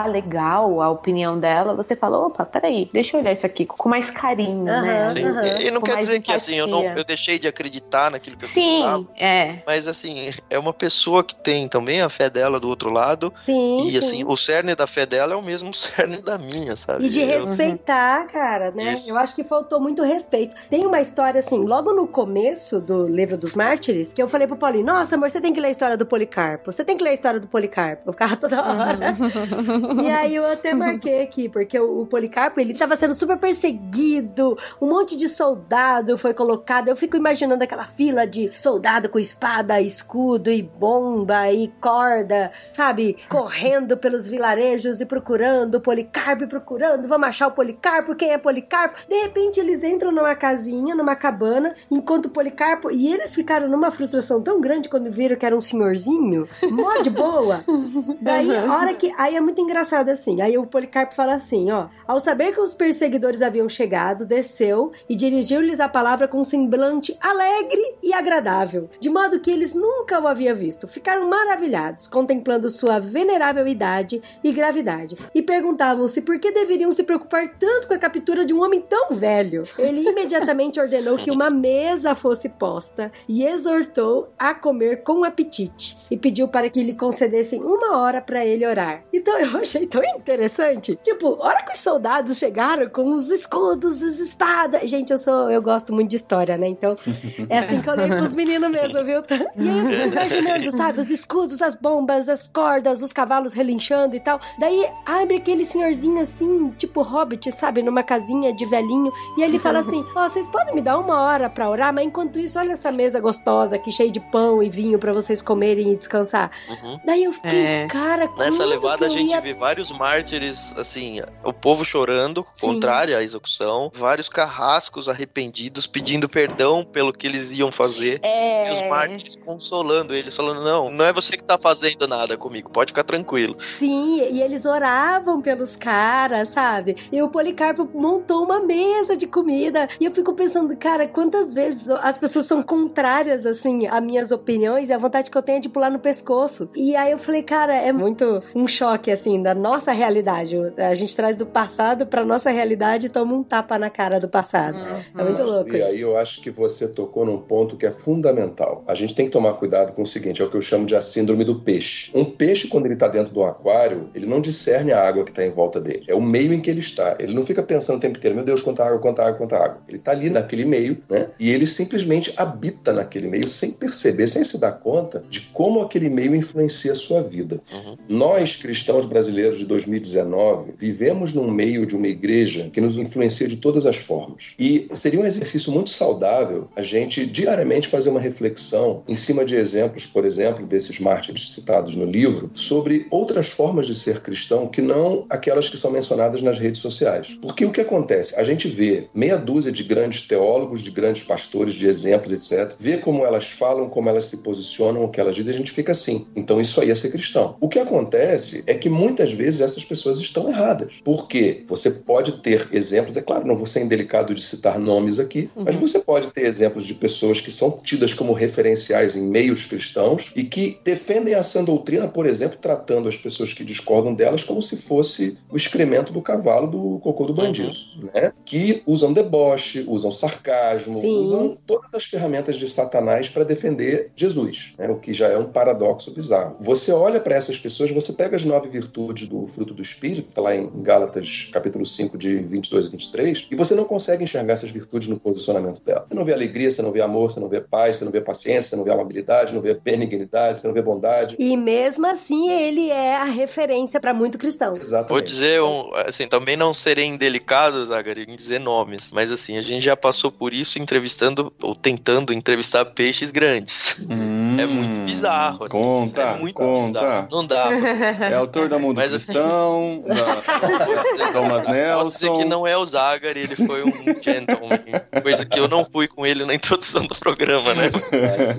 legal a opinião dela, você fala, opa, peraí, deixa eu olhar isso aqui com mais carinho, né? Aham, Sim, aham. E não Com quer dizer que assim, eu, não, empatia. eu deixei de acreditar naquilo que eu acreditava, Sim, é. mas assim, é uma pessoa que tem também a fé dela do outro lado, Sim, e sim. assim, o cerne da fé dela é o mesmo cerne da minha, sabe? E de Eu- respeitar, cara, né? Isso. Eu acho que faltou muito respeito. Tem uma história assim, logo no começo do livro dos mártires, que eu falei pro Paulinho: Nossa, amor, você tem que ler a história do Policarpo. Você tem que ler a história do Policarpo. Eu ficava toda hora. E aí eu até marquei aqui, porque o, o Policarpo, ele tava sendo super perseguido, um monte de soldado foi colocado. Eu fico imaginando aquela fila de soldado com espada, escudo e bomba e corda, sabe? Correndo pelos vilarejos e procurando o Policarpo, e procurando, vamos achar o Policarpo, quem é Policarpo? De repente eles entram numa casinha, numa cabana, enquanto o Policarpo, e eles ficaram numa frustração tão grande quando viram que era um senhorzinho, mó de boa. Daí, a hora que. Aí é muito engraçado assim. Aí o Policarpo fala assim: ó. Ao saber que os perseguidores haviam chegado, desceu e dirigiu-lhes a palavra com um semblante alegre e agradável, de modo que eles nunca o haviam visto. Ficaram maravilhados, contemplando sua venerável idade e gravidade, e perguntavam-se por que deveriam se preocupar tanto com a captura de um homem tão velho. Ele imediatamente ordenou que uma mesa fosse posta e exortou a comer com apetite e pediu para que lhe concedessem uma hora para ele orar. Então eu achei tão interessante. Tipo, a hora que os soldados chegaram com os escudos, as espadas. Gente, eu sou, eu gosto muito de história, né? Então é assim que eu leio pros meninos mesmo, viu? E aí eu fico imaginando, sabe, os escudos, as bombas, as cordas, os cavalos relinchando e tal. Daí abre aquele senhorzinho assim, tipo hobbit, sabe, numa casinha de velhinho, e ele fala assim: Ó, vocês podem me dar uma hora pra orar, mas enquanto isso, olha essa mesa gostosa aqui, cheia de pão e vinho pra vocês comerem e descansar. Uhum. Daí eu fiquei, É. cara, Nessa quando levada a gente ia vê vários mártires, assim, o povo chorando, Sim. contrário à execução, vários carrascos arrependidos pedindo perdão pelo que eles iam fazer. E os É. mártires consolando eles, falando: Não, não é você que tá fazendo nada comigo, pode ficar tranquilo. Sim, e eles oravam pelos caras, sabe? E o Policarpo montou uma mesa de comida. E eu fico pensando, cara, quantas vezes as pessoas são contrárias, assim, a minhas opiniões e a vontade que eu tenho é de pular no pescoço. E aí eu falei, cara, é muito um choque, assim, da nossa realidade. A gente traz do passado pra nossa realidade e toma um tapa na cara do passado. É muito louco. E isso. aí eu acho que você tocou num ponto que é fundamental. A gente tem que tomar cuidado com o seguinte, é o que eu chamo de a síndrome do peixe. Um peixe, quando ele está dentro do aquário, ele não discerne a água que está em volta dele. É o meio em que ele está. Ele não fica pensando o tempo inteiro, meu Deus, quanta água, quanta água, quanta água. Ele está ali naquele meio, né? E ele simplesmente habita naquele meio sem perceber, sem se dar conta de como aquele meio influencia a sua vida. Uhum. Nós, cristãos brasileiros de 2019, vivemos num meio de uma igreja que nos influencia de todas as formas. E seria um exercício muito saudável a gente diariamente fazer uma reflexão em cima de exemplos, por exemplo, desses mártires citados no livro, sobre outras formas de ser cristão que não aquelas que são mencionadas nas redes sociais. Porque o que acontece? A gente vê meia dúzia de grandes teólogos, de grandes pastores, de exemplos, etc., vê como elas falam, como elas se posicionam, o que elas dizem, a gente fica assim. Então isso aí é ser cristão. O que acontece é que muitas vezes essas pessoas estão erradas. Porque você pode ter exemplos, é claro, não vou ser indelicado de citar nomes aqui, mas você pode ter exemplos de pessoas que são tidas como referenciais em meios cristãos e que defendem a sã doutrina, por exemplo, tratando as pessoas que discordam delas como se fosse o excremento do cavalo do cocô do bandido, né? Que usam deboche, usam sarcasmo, Sim. usam todas as ferramentas de Satanás para defender Jesus, né? o que já é um paradoxo bizarro. Você olha para essas pessoas, você pega as nove virtudes do fruto do Espírito, tá lá em Gálatas capítulo 5, de 22 e 23, e você não consegue enxergar essas virtudes no posicionamento dela. Você não vê alegria, você não vê amor, você não vê paz, você não vê paciência, você não vê amabilidade, não vê benignidade, você não vê bondade. E mesmo assim, ele é a referência pra muito cristão. Exatamente. Vou dizer, um, assim, também não serei indelicado, Zagari, em dizer nomes, mas assim, a gente já passou por isso entrevistando, ou tentando entrevistar peixes grandes. É muito bizarro, assim. Conta, é muito conta. bizarro. Não dá. É autor da Mundo Mas, assim, Cristão, da Thomas Posso dizer que Nelson. não é o Zagari, ele foi um gentleman. Coisa que eu não fui com ele na introdução do programa, né?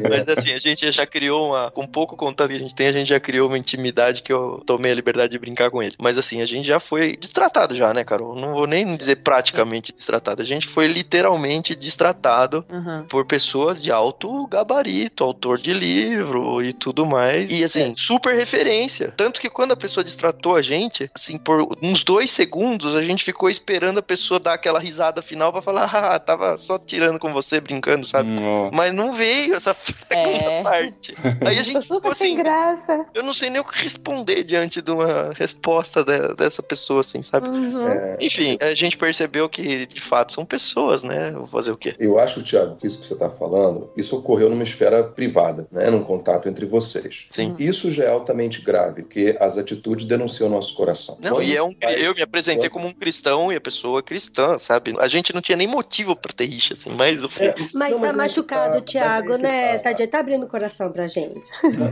Mas assim, a gente já criou uma. Com pouco contato que a gente tem, a gente já criou uma intimidade que eu tomei a liberdade de brincar com ele. Mas assim, a gente já foi destratado já, né, Carol? Não vou nem dizer praticamente destratado. A gente foi literalmente destratado Uhum. por pessoas de alto gabarito, autor de livro e tudo mais. E assim, super referência. Tanto que quando a pessoa destratou a gente, assim, por uns dois segundos, a gente ficou esperando a pessoa dar aquela risada final pra falar, ah, tava só tirando com você, brincando, sabe? Nossa. Mas não veio essa segunda É. parte. Aí a gente ficou super sem assim, graça. eu não sei nem o que responder diante de uma resposta de- dessa pessoa, assim, sabe? Uhum. É, Enfim, a gente percebeu que de fato são pessoas, né? Vou fazer o quê? Eu acho, Tiago, que isso que você está falando, isso ocorreu numa esfera privada, né, num contato entre vocês. Sim. Isso já é altamente grave, porque as atitudes denunciam o nosso coração. Não, Quando e é um. Eu me apresentei como um cristão e a pessoa é cristã, sabe? A gente não tinha nem motivo pra ter rixa, assim, mas o É, Mas Não, tá mas aí que machucado, tá, que né? tá. Tadinho, tá abrindo o coração pra gente.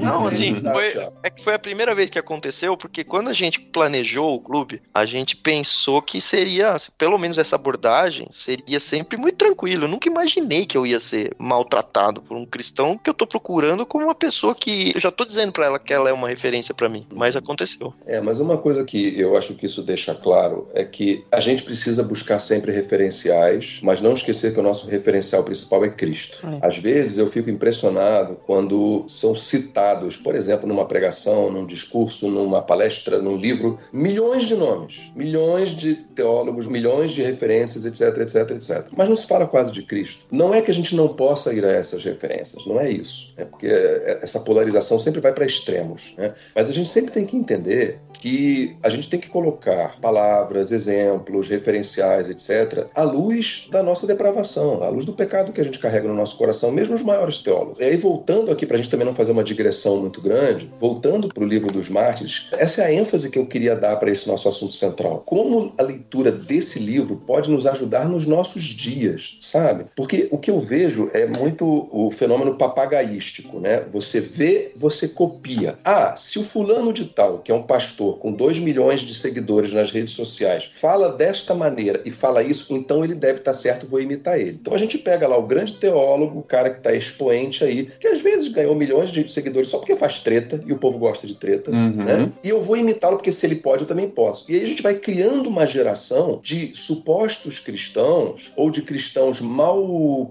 Não, assim, Tá, foi, é que foi a primeira vez que aconteceu, porque quando a gente planejou o clube, a gente pensou que seria, assim, pelo menos essa abordagem, seria sempre muito tranquilo. Eu nunca imaginei que eu ia ser maltratado por um cristão que eu tô procurando como uma pessoa que eu já tô dizendo pra ela que ela é uma referência pra mim, mas aconteceu. É, mas uma coisa que eu acho que isso deixa claro é que a gente precisa buscar sempre referenciais, mas não esquecer que o nosso referencial principal é Cristo. Às vezes eu fico impressionado quando são citados, por exemplo, numa pregação, num discurso, numa palestra, num livro, milhões de nomes, milhões de teólogos, milhões de referências, etc, etc, etc. Mas não se fala quase de Cristo. Não é que a gente não possa ir a essas referências, não é isso. É porque essa polarização sempre vai para extremos. Né? Mas a gente sempre tem que entender que a gente tem que colocar palavras, exemplos, referenciais, etc., à luz da nossa depravação, à luz do pecado que a gente carrega no nosso coração, mesmo os maiores teólogos. E aí, voltando aqui, para a gente também não fazer uma digressão muito grande, voltando para o livro dos mártires, essa é a ênfase que eu queria dar para esse nosso assunto central. Como a leitura desse livro pode nos ajudar nos nossos dias, sabe? Porque o que eu vejo é muito o fenômeno papagaístico, né? Você vê, você copia. Ah, se o fulano de tal, que é um pastor com 2 milhões de seguidores nas redes sociais, fala desta maneira e fala isso, então ele deve estar certo, vou imitar ele. Então a gente pega lá o grande teólogo, o cara que está expoente aí, que às vezes ganhou milhões de seguidores só porque faz treta e o povo gosta de treta, Uhum. né? E eu vou imitá-lo porque se ele pode, eu também posso. E aí a gente vai criando uma geração de supostos cristãos ou de cristãos mal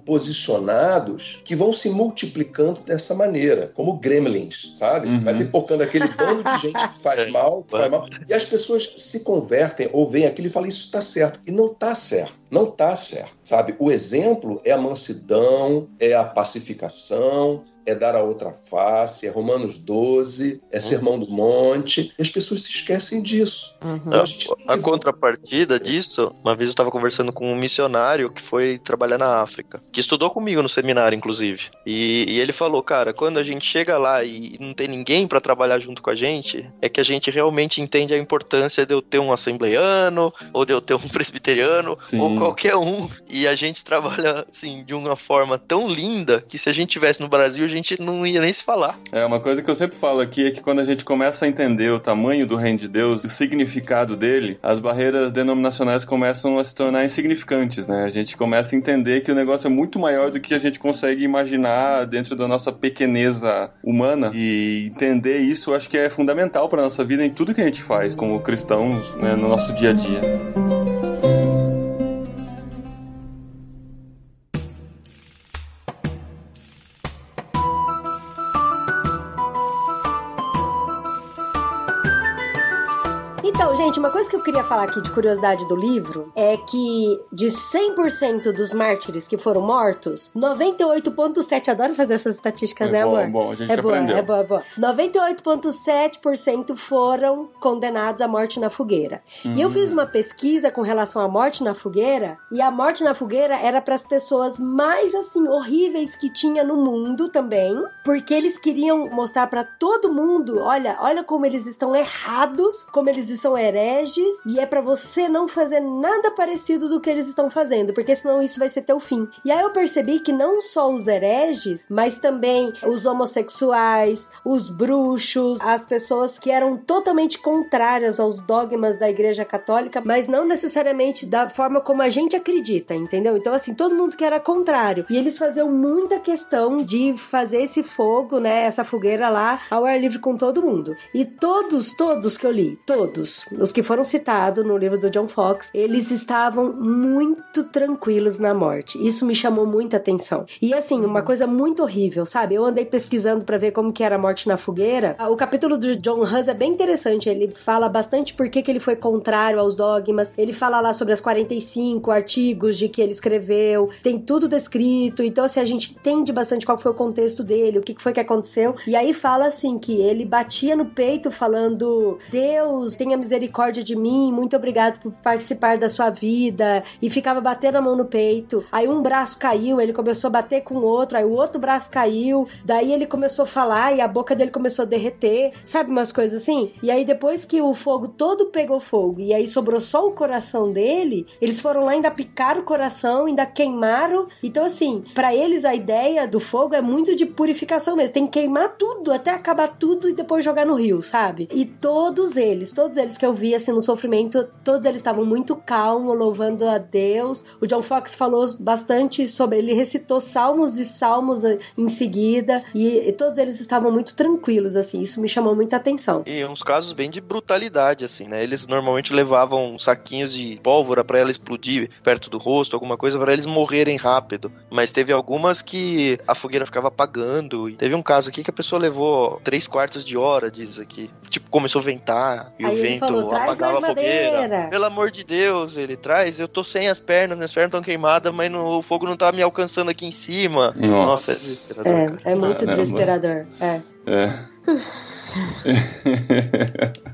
posicionados que vão se multiplicando dessa maneira, como gremlins, sabe? Uhum. Vai pipocando aquele bando de gente que faz mal, que faz mal. E as pessoas se convertem ou veem aquilo e falam, isso está certo. E não está certo. Não está certo, sabe? O exemplo é a mansidão, é a pacificação, é dar a outra face, é Romanos 12, é Sermão do Monte. E as pessoas se esquecem disso. Então, a gente A contrapartida disso, uma vez eu estava conversando com um missionário que foi trabalhar na África, que estudou comigo no seminário, inclusive. E, e ele falou, cara, quando a gente chega lá e não tem ninguém para trabalhar junto com a gente, é que a gente realmente entende a importância de eu ter um assembleiano, ou de eu ter um presbiteriano, Sim. ou qualquer um. E a gente trabalha, assim, de uma forma tão linda que se a gente tivesse no Brasil, a gente não ia nem se falar. É, uma coisa que eu sempre falo aqui é que quando a gente começa a entender o tamanho do reino de Deus, o significado dele, as barreiras denominacionais começam a se tornar insignificantes, né? A gente começa a entender que o negócio é muito maior do que a gente consegue imaginar dentro da nossa pequeneza humana. E entender isso acho que é fundamental para nossa vida em tudo que a gente faz como cristãos, né, no nosso dia a dia. Falar aqui de curiosidade do livro é que de 100% dos mártires que foram mortos, 98,7%. Adoro fazer essas estatísticas, É né, bom, amor? bom, a gente é boa, aprendeu. é boa, é boa. 98,7% foram condenados à morte na fogueira. E eu fiz uma pesquisa com relação à morte na fogueira, e a morte na fogueira era para as pessoas mais assim horríveis que tinha no mundo também, porque eles queriam mostrar para todo mundo, olha, olha como eles estão errados, como eles são hereges, e é para você não fazer nada parecido do que eles estão fazendo, porque senão isso vai ser teu fim. E aí eu percebi que não só os hereges, mas também os homossexuais, os bruxos, as pessoas que eram totalmente contrárias aos dogmas da Igreja Católica, mas não necessariamente da forma como a gente acredita, entendeu? Então, assim, todo mundo que era contrário. E eles faziam muita questão de fazer esse fogo, né? Essa fogueira lá ao ar livre com todo mundo. E todos, todos que eu li, todos, os que foram citados no livro do John Fox, eles estavam muito tranquilos na morte. Isso me chamou muita atenção. E assim, uma coisa muito horrível, sabe? Eu andei pesquisando pra ver como que era a morte na fogueira. O capítulo do John Hus é bem interessante. Ele fala bastante por que, que ele foi contrário aos dogmas. Ele fala lá sobre as 45 artigos de que ele escreveu. Tem tudo descrito. Então, assim, a gente entende bastante qual foi o contexto dele, o que que foi que aconteceu. E aí fala assim que ele batia no peito falando: Deus, tenha misericórdia de mim, muito obrigado por participar da sua vida. E ficava batendo a mão no peito. Aí um braço caiu, ele começou a bater com o outro, aí o outro braço caiu. Daí ele começou a falar e a boca dele começou a derreter. Sabe umas coisas assim? E aí depois que o fogo todo pegou fogo e aí sobrou só o coração dele, eles foram lá ainda picaram o coração, ainda queimaram. Então assim, pra eles a ideia do fogo é muito de purificação mesmo. Tem que queimar tudo até acabar tudo e depois jogar no rio, sabe? E todos eles, todos eles que eu vi assim no sofrimento, todos eles estavam muito calmos, louvando a Deus. O John Fox falou bastante sobre, ele recitou salmos e salmos em seguida e, e todos eles estavam muito tranquilos assim. Isso me chamou muita atenção. E uns casos bem de brutalidade, assim, né? Eles normalmente levavam saquinhos de pólvora pra ela explodir perto do rosto, alguma coisa pra eles morrerem rápido. Mas teve algumas que a fogueira ficava apagando. E teve um caso aqui que a pessoa levou três quartos de hora, diz aqui. Tipo, começou a ventar e Aí o vento falou, "Traz apagava a fogueira. Madeira." Pelo amor de Deus, ele traz. Eu tô sem as pernas, minhas pernas estão queimadas, mas no- o fogo não tá me alcançando aqui em cima. Nossa. Nossa, é desesperador, É, é muito Caramba. desesperador. É. É.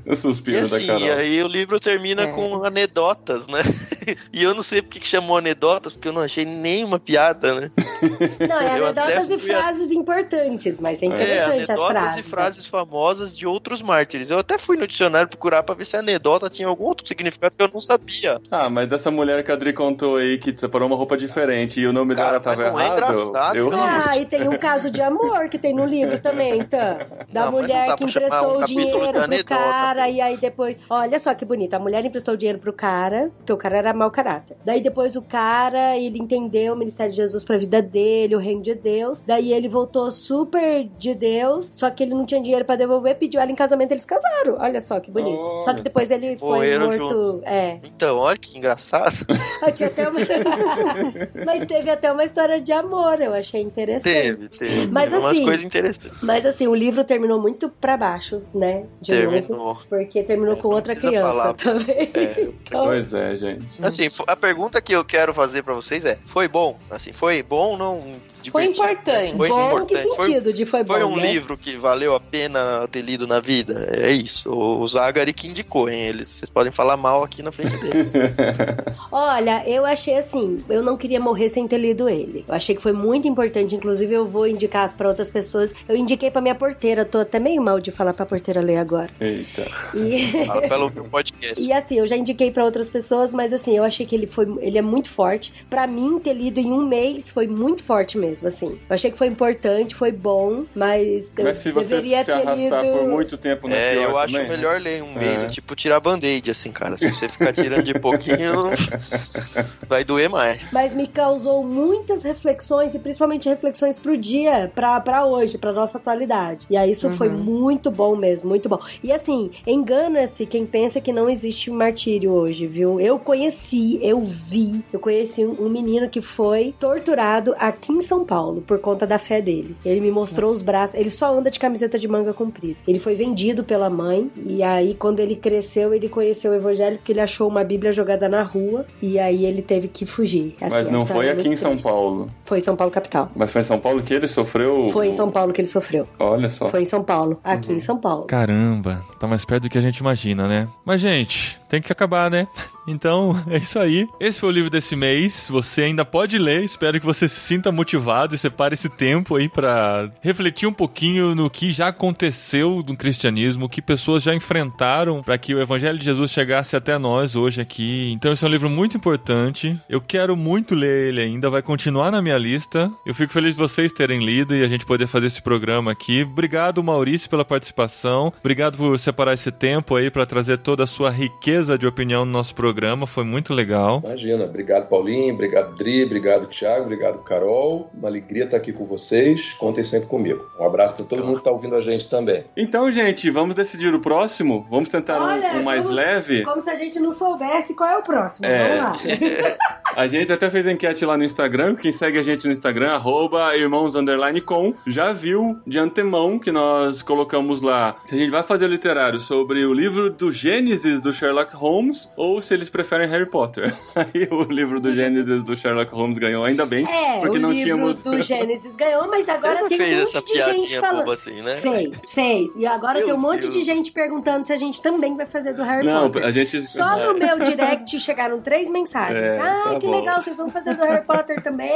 o E suspiro assim, da Carol. aí o livro termina É. com anedotas, né? E eu não sei porque que chamou anedotas, porque eu não achei nenhuma piada, né? Não, é Eu anedotas até e fui a- frases importantes, mas é É, interessante as anedotas frases. e frases famosas de outros mártires. Eu até fui no dicionário procurar pra ver se a anedota tinha algum outro significado que eu não sabia. Ah, mas dessa mulher que a Adri contou aí que separou uma roupa diferente e o nome Cara, dela tava não é errado. engraçado, eu... Ah, e tem um caso de amor que tem no livro também, então. Da Não, mulher que emprestou um o dinheiro pro anedota, cara pô. e aí depois. Olha só que bonito. A mulher emprestou o dinheiro pro cara, porque o cara era era mau caráter. Daí depois o cara, ele entendeu o ministério de Jesus pra vida dele, o reino de Deus. Daí ele voltou super de Deus, só que ele não tinha dinheiro pra devolver, pediu ela em casamento, eles casaram. Olha só que bonito. Olha só que depois ele foi morto. É. Então, olha que engraçado. Eu tinha até uma... Mas teve até uma história de amor, eu achei interessante. Teve, teve. Mas teve assim- umas coisas interessantes. Mas assim, o livro terminou muito pra baixo, né? De novo. Terminou. Porque terminou É, com outra criança falar. também. É. Então, Pois é, gente. Assim, a pergunta que eu quero fazer pra vocês é: foi bom? Assim, foi bom não Foi importante. Foi bom importante. que Foi- sentido de foi bom, Foi um né? livro que valeu a pena ter lido na vida? É isso. O Zagari que indicou, hein? Eles, vocês podem falar mal aqui na frente dele. Olha, eu achei assim, eu não queria morrer sem ter lido ele. Eu achei que foi muito importante, inclusive eu vou indicar pra outras pessoas. Eu indiquei pra minha porteira, tô até meio mal de falar pra porteira ler agora. Eita. E Fala pra ela ouvir o podcast. E assim, eu já indiquei pra outras pessoas, mas assim, eu achei que ele foi, ele é muito forte. Pra mim ter lido em um mês foi muito forte mesmo, assim. Eu achei que foi importante, foi bom, mas eu Mas se você deveria se ter arrastar lido. por muito tempo no É, pior eu acho também, né? melhor ler um mês, É. é tipo tirar band-aid, assim, cara. Se você ficar tirando de pouquinho, vai doer mais. Mas me causou muitas reflexões e principalmente reflexões pro dia, pra, pra hoje, pra nossa atualidade. E aí isso foi muito bom mesmo, muito bom. E assim, engana-se quem pensa que não existe martírio hoje, viu? Eu conheci, eu vi, eu conheci um, um menino que foi torturado aqui em São Paulo por conta da fé dele. Ele me mostrou os braços, ele só anda de camiseta de manga comprida. Ele foi vendido pela mãe e aí quando ele cresceu, ele conheceu o evangelho porque ele achou uma bíblia jogada na rua e aí ele teve que fugir. Assim, Mas não foi é aqui em São triste. Paulo. Foi em São Paulo capital. Mas foi em São Paulo que ele sofreu. Foi em São Paulo que ele sofreu. Olha só. Foi em São Paulo. Aqui Uhum. em São Paulo. Caramba, tá mais perto do que a gente imagina, né? Mas, gente, tem que acabar, né? Então, é isso aí. Esse foi o livro desse mês. Você ainda pode ler. Espero que você se sinta motivado e separe esse tempo aí pra refletir um pouquinho no que já aconteceu no cristianismo, que pessoas já enfrentaram para que o evangelho de Jesus chegasse até nós hoje aqui. Então, esse é um livro muito importante. Eu quero muito ler ele ainda, vai continuar na minha lista. Eu fico feliz de vocês terem lido e a gente poder fazer esse programa aqui. Obrigado, Maurício, pela participação. Obrigado por separar esse tempo aí para trazer toda a sua riqueza de opinião no nosso programa. Foi muito legal. Imagina. Obrigado, Paulinho. Obrigado, Dri. Obrigado, Thiago. Obrigado, Carol. Uma alegria estar aqui com vocês. Contem sempre comigo. Um abraço para todo mundo que está ouvindo a gente também. Então, gente, vamos decidir o próximo? Vamos tentar um- Olha, um, mais vamos- leve? Como se a gente não soubesse qual é o próximo. É. Vamos lá. A gente até fez enquete lá no Instagram. Quem segue a gente no Instagram, arroba irmãos underline com, já viu de antemão que nós colocamos lá se a gente vai fazer o literário sobre o livro do Gênesis do Sherlock Holmes ou se eles preferem Harry Potter. Aí o livro do Gênesis do Sherlock Holmes ganhou, ainda bem, É, porque o não livro tínhamos. do Gênesis ganhou, mas agora tem um monte de gente falando. assim, né? Fez, fez. E agora Meu tem um monte de Deus. gente perguntando se a gente também vai fazer do Harry Não, Potter. a gente. Só no meu direct chegaram três mensagens. É, ah, tá que bom. legal, vocês vão fazer do Harry Potter também.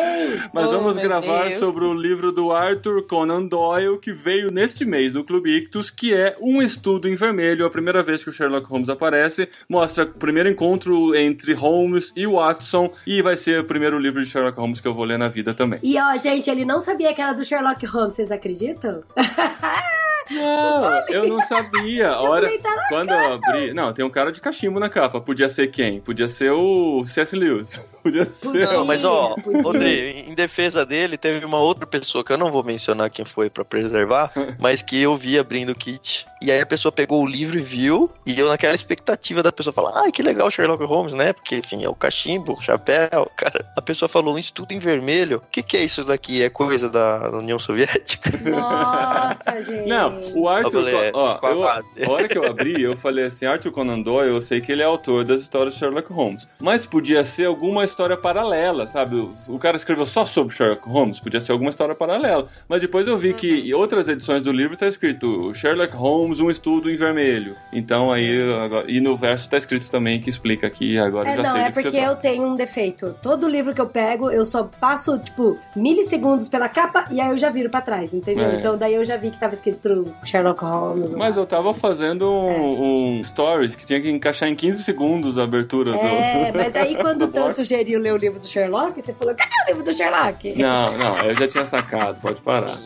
Mas Oh, vamos gravar Deus. sobre o livro do Arthur Conan Doyle, que veio neste mês do Clube Ictus, que é um estudo em vermelho, a primeira vez que o Sherlock Holmes aparece, mostra o primeiro encontro entre Holmes e Watson, e vai ser o primeiro livro de Sherlock Holmes que eu vou ler na vida também. E ó, gente, ele não sabia que era do Sherlock Holmes, vocês acreditam? Não, eu não sabia. A hora, falei, tá quando eu abri. Não, tem um cara de cachimbo na capa. Podia ser quem? Podia ser o C.S. Lewis. Podia ser. Não, mas ó, Podia. Rodri, em defesa dele, teve uma outra pessoa que eu não vou mencionar quem foi pra preservar, mas que eu vi abrindo o kit. E aí a pessoa pegou o livro e viu, e eu naquela expectativa da pessoa falar, ai que legal Sherlock Holmes, né? Porque, enfim, é o cachimbo, o chapéu, cara. A pessoa falou um estudo em vermelho. O que, que é isso daqui? É coisa da União Soviética? Nossa, gente. Não, o Arthur. Eu falei, é, ó, eu- a hora que eu abri, eu falei assim: Arthur Conan Doyle, eu sei que ele é autor das histórias de Sherlock Holmes. Mas podia ser alguma história paralela, sabe? O, o cara escreveu só sobre Sherlock Holmes, podia ser alguma história paralela. Mas depois eu vi que em outras edições do livro tá escrito Sherlock Holmes, um estudo em vermelho. Então aí. agora- e no verso tá escrito também que explica aqui, agora É, já não, sei é que você porque eu tenho um defeito. Todo livro que eu pego, eu só passo, tipo, milissegundos pela capa e aí eu já viro pra trás, entendeu? É. Então daí eu já vi que tava escrito Sherlock Holmes. Mas eu tava fazendo um, um stories que tinha que encaixar em 15 segundos a abertura É, do. mas daí quando o Tan sugeriu ler o livro do Sherlock, você falou, cadê o livro do Sherlock? Não, não, eu já tinha sacado, pode parar.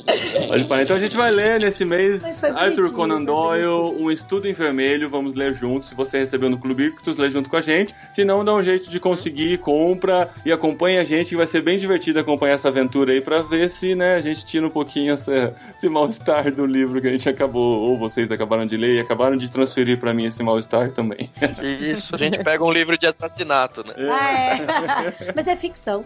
Pode parar. Então a gente vai ler nesse mês Arthur Conan Doyle. Um Estudo em Vermelho, vamos ler juntos. Se você recebeu no Clube Ictus, lê junto com a gente. Se não, dá um jeito de conseguir, compra e acompanha a gente, que vai ser bem divertido acompanhar essa aventura aí pra ver se, né, a gente tira um pouquinho essa, esse mal-estar do livro que a gente acabou, ou vocês acabaram de ler e acabaram de transferir pra mim esse mal-estar também. Isso, a gente pega um livro de assassinato, né? Ah, é. Mas é ficção.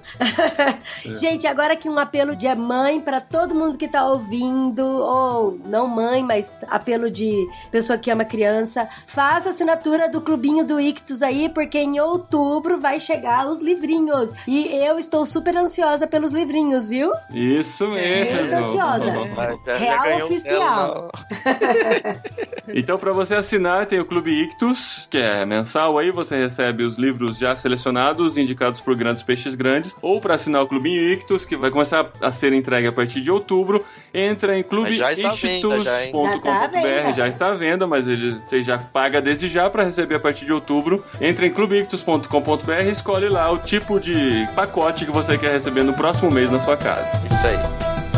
Gente, agora aqui um apelo de mãe pra todo mundo que tá ouvindo, ou não mãe, mas apelo de pessoa que ama criança. Faça assinatura do clubinho do Ictus aí, porque em outubro vai chegar os livrinhos. E eu estou super ansiosa pelos livrinhos, viu? Isso mesmo. Muito ansiosa. Real um oficial. Então, para você assinar, tem o Clube Ictus, que é mensal aí, você recebe os livros já selecionados, indicados por grandes peixes grandes, ou para assinar o Clubinho Ictus, que vai começar a ser entregue a partir de outubro, entra em? Já tá clubeictus.com.br, já está à venda, mas ele, você já paga desde já para receber a partir de outubro. Entra em clubeictus.com.br e escolhe lá o tipo de pacote que você quer receber no próximo mês na sua casa. Isso aí.